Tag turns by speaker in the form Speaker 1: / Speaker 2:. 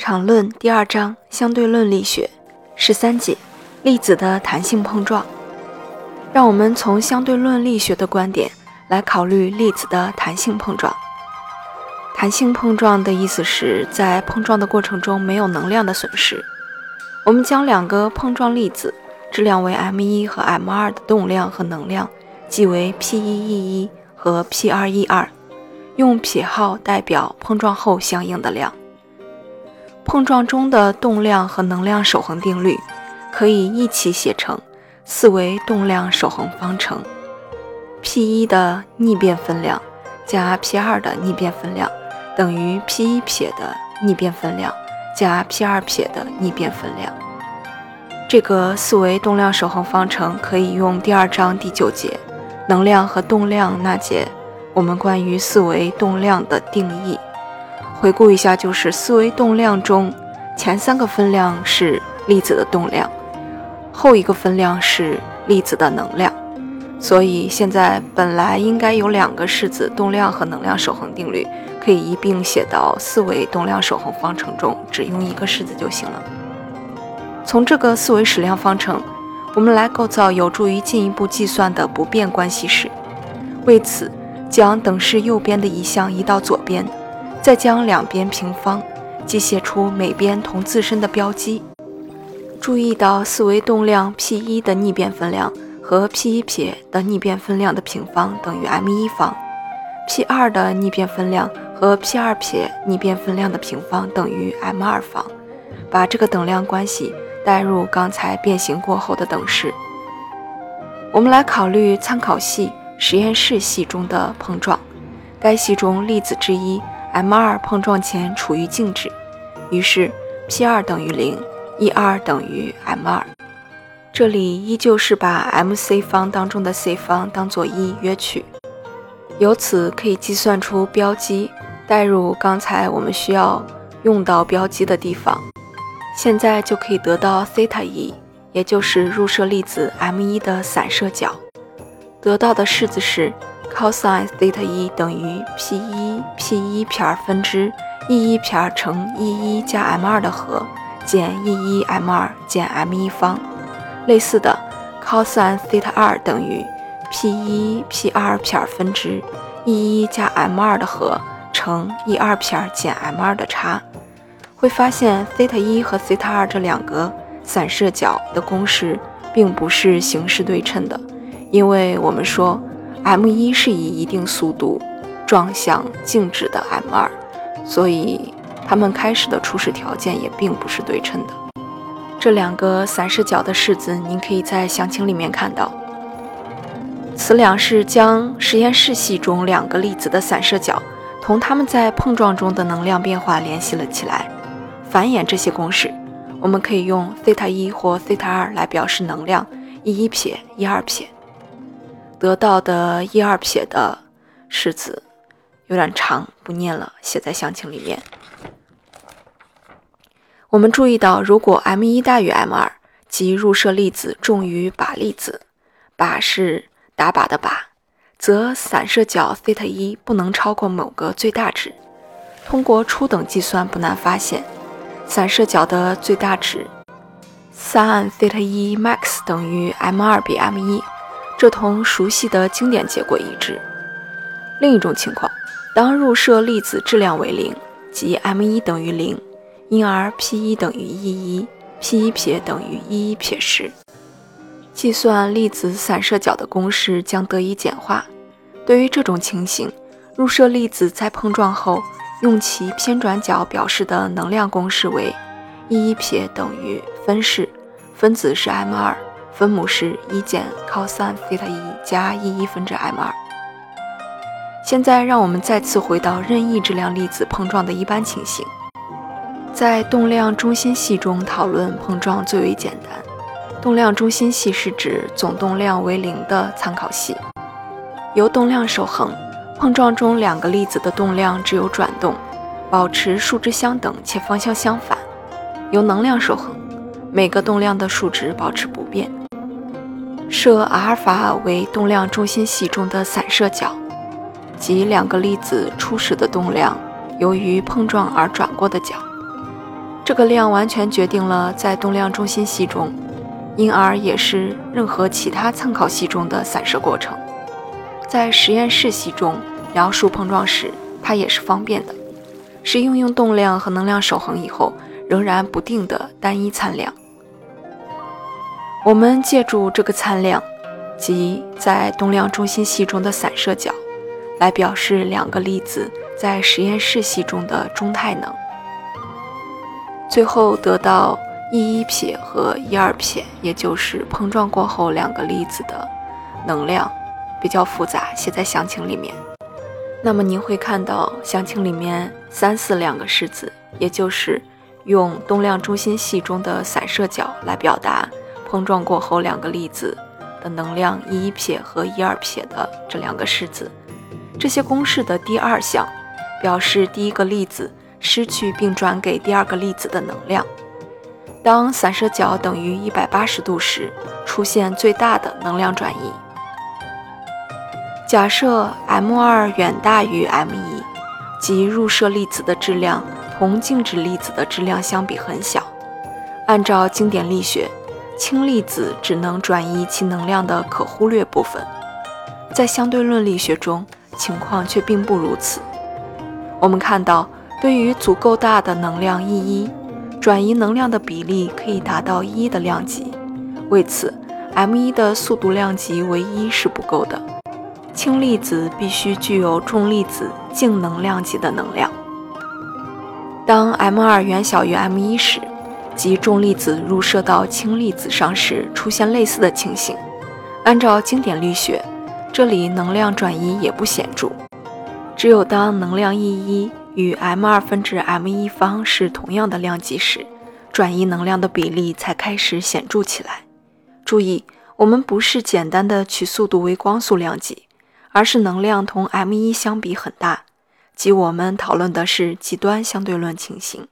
Speaker 1: 场论第二章相对论力学十三节粒子的弹性碰撞。让我们从相对论力学的观点来考虑粒子的弹性碰撞。弹性碰撞的意思是在碰撞的过程中没有能量的损失。我们将两个碰撞粒子质量为 m1 和 m2 的动量和能量记为 p1e1 和 p2e2，用撇号代表碰撞后相应的量。碰撞中的动量和能量守恒定律可以一起写成四维动量守恒方程：p 一的逆变分量加 p 二的逆变分量等于 p 一撇的逆变分量加 p 二撇的逆变分量。这个四维动量守恒方程可以用第二章第九节能量和动量那节我们关于四维动量的定义。回顾一下，就是四维动量中，前三个分量是粒子的动量，后一个分量是粒子的能量。所以现在本来应该有两个式子，动量和能量守恒定律可以一并写到四维动量守恒方程中，只用一个式子就行了。从这个四维矢量方程，我们来构造有助于进一步计算的不变关系式。为此，将等式右边的一项移到左边。再将两边平方，即写出每边同自身的标记。注意到四维动量 p 一的逆变分量和 p 一撇的逆变分量的平方等于 m 一方，p 二的逆变分量和 p 二撇逆变分量的平方等于 m 二方。把这个等量关系代入刚才变形过后的等式。我们来考虑参考系实验室系中的碰撞，该系中粒子之一。M2 碰撞前处于静止，于是 p2 等于零，e2 等于 m2。这里依旧是把 mc 方当中的 c 方当做一约取，由此可以计算出标记，代入刚才我们需要用到标记的地方，现在就可以得到 theta 一，也就是入射粒子 m1 的散射角。得到的式子是。Cosine theta 一等于 p 一 p 一撇分之 e 一撇乘 e 一加 m 二的和减 e 一 m 二减 m 一方。类似的，cosine theta 二等于 p 一 p 二撇分之 e 一加 m 二的和乘 e 二撇减 m 二的差。会发现 theta 一和 theta 二这两个散射角的公式并不是形式对称的，因为我们说。M 一是以一定速度撞向静止的 m 二，所以它们开始的初始条件也并不是对称的。这两个散射角的式子，您可以在详情里面看到。此两式将实验室系中两个粒子的散射角同它们在碰撞中的能量变化联系了起来。繁衍这些公式，我们可以用西塔一或西塔二来表示能量一一撇一二撇。得到的一二撇的式子有点长，不念了，写在详情里面。我们注意到，如果 m 一大于 m 二，即入射粒子重于靶粒子，靶是打靶的靶，则散射角 theta 一不能超过某个最大值。通过初等计算不难发现，散射角的最大值 sin theta 一 max 等于 m 二比 m 一。这同熟悉的经典结果一致。另一种情况，当入射粒子质量为零，即 m 一等于零，因而 p 一等于 e 一，p 一撇等于 e 一撇时，计算粒子散射角的公式将得以简化。对于这种情形，入射粒子在碰撞后，用其偏转角表示的能量公式为 e 一撇等于分式，分子是 m 二。分母是一减 cos 西塔一加 e 一分之 m 二。现在让我们再次回到任意质量粒子碰撞的一般情形，在动量中心系中讨论碰撞最为简单。动量中心系是指总动量为零的参考系，由动量守恒，碰撞中两个粒子的动量只有转动，保持数值相等且方向相反；由能量守恒，每个动量的数值保持不变。设阿尔法为动量中心系中的散射角，即两个粒子初始的动量由于碰撞而转过的角。这个量完全决定了在动量中心系中，因而也是任何其他参考系中的散射过程。在实验室系中描述碰撞时，它也是方便的，是应用动量和能量守恒以后仍然不定的单一参量。我们借助这个参量，即在动量中心系中的散射角，来表示两个粒子在实验室系中的中态能。最后得到 E 一撇和 E 二撇，也就是碰撞过后两个粒子的能量，比较复杂，写在详情里面。那么您会看到详情里面三四两个式子，也就是用动量中心系中的散射角来表达碰撞过后两个粒子的能量一一撇和一二撇的这两个式子。这些公式的第二项表示第一个粒子。失去并转给第二个粒子的能量。当散射角等于一百八十度时，出现最大的能量转移。假设 m2 远大于 m1，即入射粒子的质量同静止粒子的质量相比很小。按照经典力学，氢粒子只能转移其能量的可忽略部分。在相对论力学中，情况却并不如此。我们看到。对于足够大的能量 E 一，转移能量的比例可以达到一的量级。为此，m 一的速度量级为一是不够的。氢粒子必须具有重粒子净能量级的能量。当 m 二远小于 m 一时，即重粒子入射到氢粒子上时，出现类似的情形。按照经典力学，这里能量转移也不显著。只有当能量 E 一与 m 二分之 m 一方是同样的量级时，转移能量的比例才开始显著起来。注意，我们不是简单的取速度为光速量级，而是能量同 m 一相比很大，即我们讨论的是极端相对论情形。